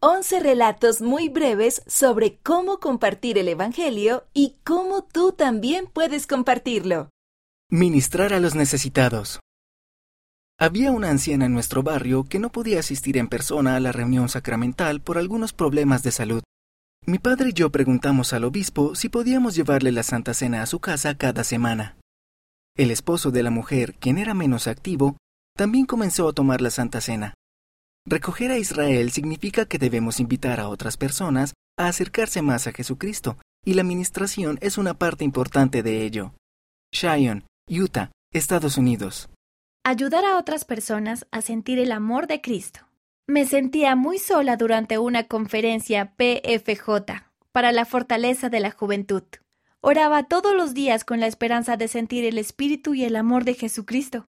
11 relatos muy breves sobre cómo compartir el Evangelio y cómo tú también puedes compartirlo. Ministrar a los necesitados. Había una anciana en nuestro barrio que no podía asistir en persona a la reunión sacramental por algunos problemas de salud. Mi padre y yo preguntamos al obispo si podíamos llevarle la Santa Cena a su casa cada semana. El esposo de la mujer, quien era menos activo, también comenzó a tomar la Santa Cena. Recoger a Israel significa que debemos invitar a otras personas a acercarse más a Jesucristo, y la administración es una parte importante de ello. Cheyenne, Utah, Estados Unidos. Ayudar a otras personas a sentir el amor de Cristo. Me sentía muy sola durante una conferencia PFJ para la fortaleza de la juventud. Oraba todos los días con la esperanza de sentir el espíritu y el amor de Jesucristo.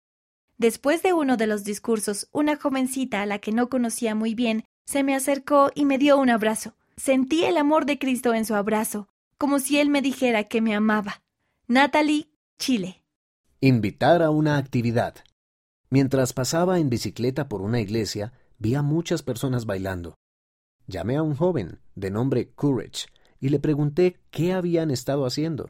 Después de uno de los discursos, una jovencita a la que no conocía muy bien se me acercó y me dio un abrazo. Sentí el amor de Cristo en su abrazo, como si él me dijera que me amaba. Natalie, Chile. Invitar a una actividad. Mientras pasaba en bicicleta por una iglesia, vi a muchas personas bailando. Llamé a un joven, de nombre Courage, y le pregunté qué habían estado haciendo.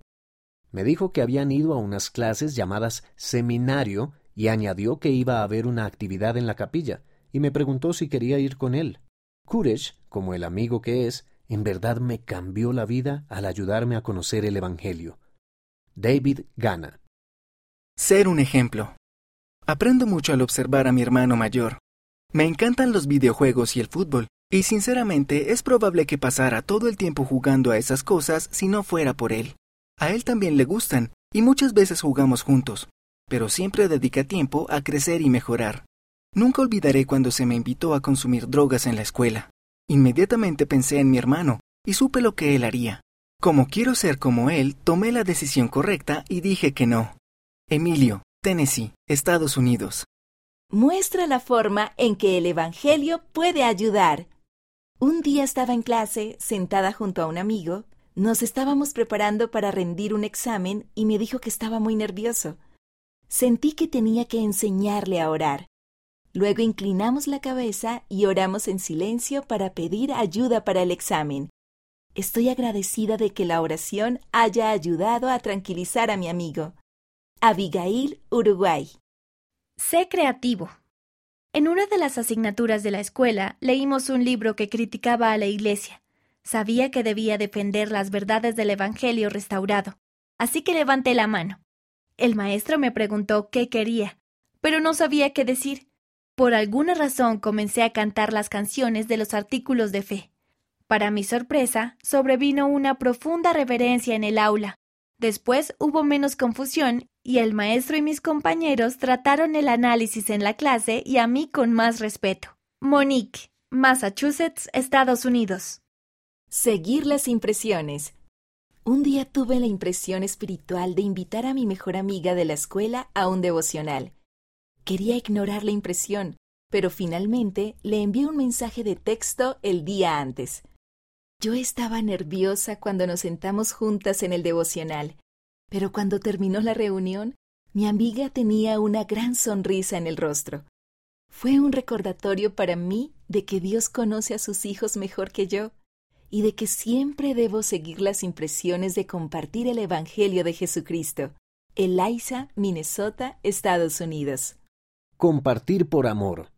Me dijo que habían ido a unas clases llamadas seminario y añadió que iba a haber una actividad en la capilla, y me preguntó si quería ir con él. Courage, como el amigo que es, en verdad me cambió la vida al ayudarme a conocer el Evangelio. David Gana. Ser un ejemplo. Aprendo mucho al observar a mi hermano mayor. Me encantan los videojuegos y el fútbol, y sinceramente es probable que pasara todo el tiempo jugando a esas cosas si no fuera por él. A él también le gustan, y muchas veces jugamos juntos, pero siempre dedica tiempo a crecer y mejorar. Nunca olvidaré cuando se me invitó a consumir drogas en la escuela. Inmediatamente pensé en mi hermano y supe lo que él haría. Como quiero ser como él, tomé la decisión correcta y dije que no. Emilio, Tennessee, Estados Unidos muestra la forma en que el Evangelio puede ayudar. Un día estaba en clase, sentada junto a un amigo, nos estábamos preparando para rendir un examen y me dijo que estaba muy nervioso. Sentí que tenía que enseñarle a orar. Luego inclinamos la cabeza y oramos en silencio para pedir ayuda para el examen. Estoy agradecida de que la oración haya ayudado a tranquilizar a mi amigo. Abigail, Uruguay. Sé creativo. En una de las asignaturas de la escuela leímos un libro que criticaba a la Iglesia. Sabía que debía defender las verdades del Evangelio restaurado, así que levanté la mano. El maestro me preguntó qué quería, pero no sabía qué decir. Por alguna razón comencé a cantar las canciones de los artículos de fe. Para mi sorpresa, sobrevino una profunda reverencia en el aula. Después hubo menos confusión y el maestro y mis compañeros trataron el análisis en la clase y a mí con más respeto. Monique, Massachusetts, Estados Unidos. Seguir las impresiones. Un día tuve la impresión espiritual de invitar a mi mejor amiga de la escuela a un devocional. Quería ignorar la impresión, pero finalmente le envié un mensaje de texto el día antes. Yo estaba nerviosa cuando nos sentamos juntas en el devocional pero cuando terminó la reunión, mi amiga tenía una gran sonrisa en el rostro. Fue un recordatorio para mí de que Dios conoce a sus hijos mejor que yo y de que siempre debo seguir las impresiones de compartir el Evangelio de Jesucristo. Eliza, Minnesota, Estados Unidos. Compartir por amor.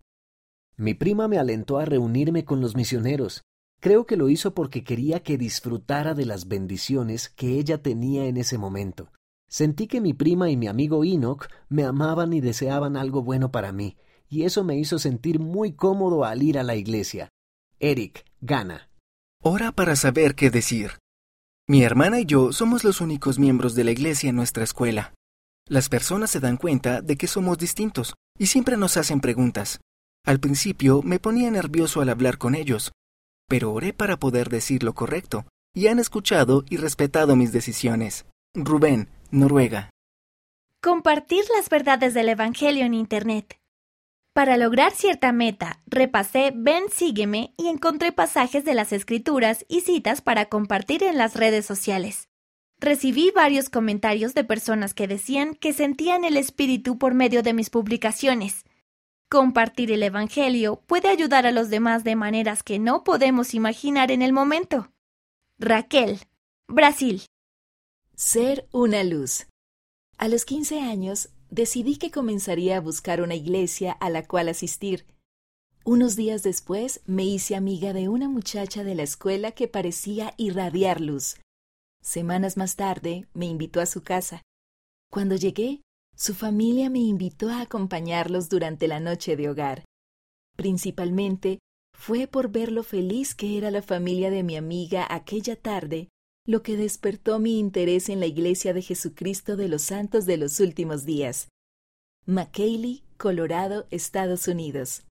Mi prima me alentó a reunirme con los misioneros Creo que lo hizo porque quería que disfrutara de las bendiciones que ella tenía en ese momento. Sentí que mi prima y mi amigo Enoch me amaban y deseaban algo bueno para mí, y eso me hizo sentir muy cómodo al ir a la iglesia. Eric, gana. Ora para saber qué decir. Mi hermana y yo somos los únicos miembros de la iglesia en nuestra escuela. Las personas se dan cuenta de que somos distintos y siempre nos hacen preguntas. Al principio me ponía nervioso al hablar con ellos, pero oré para poder decir lo correcto, y han escuchado y respetado mis decisiones. Rubén, Noruega. Compartir las verdades del Evangelio en Internet. Para lograr cierta meta, repasé Ven, sígueme y encontré pasajes de las Escrituras y citas para compartir en las redes sociales. Recibí varios comentarios de personas que decían que sentían el Espíritu por medio de mis publicaciones. Compartir el Evangelio puede ayudar a los demás de maneras que no podemos imaginar en el momento. Raquel, Brasil. Ser una luz. A los 15 años decidí que comenzaría a buscar una iglesia a la cual asistir. Unos días después me hice amiga de una muchacha de la escuela que parecía irradiar luz. Semanas más tarde me invitó a su casa. Cuando llegué, su familia me invitó a acompañarlos durante la noche de hogar. Principalmente fue por ver lo feliz que era la familia de mi amiga aquella tarde lo que despertó mi interés en la Iglesia de Jesucristo de los Santos de los Últimos Días. McKaylee, Colorado, Estados Unidos.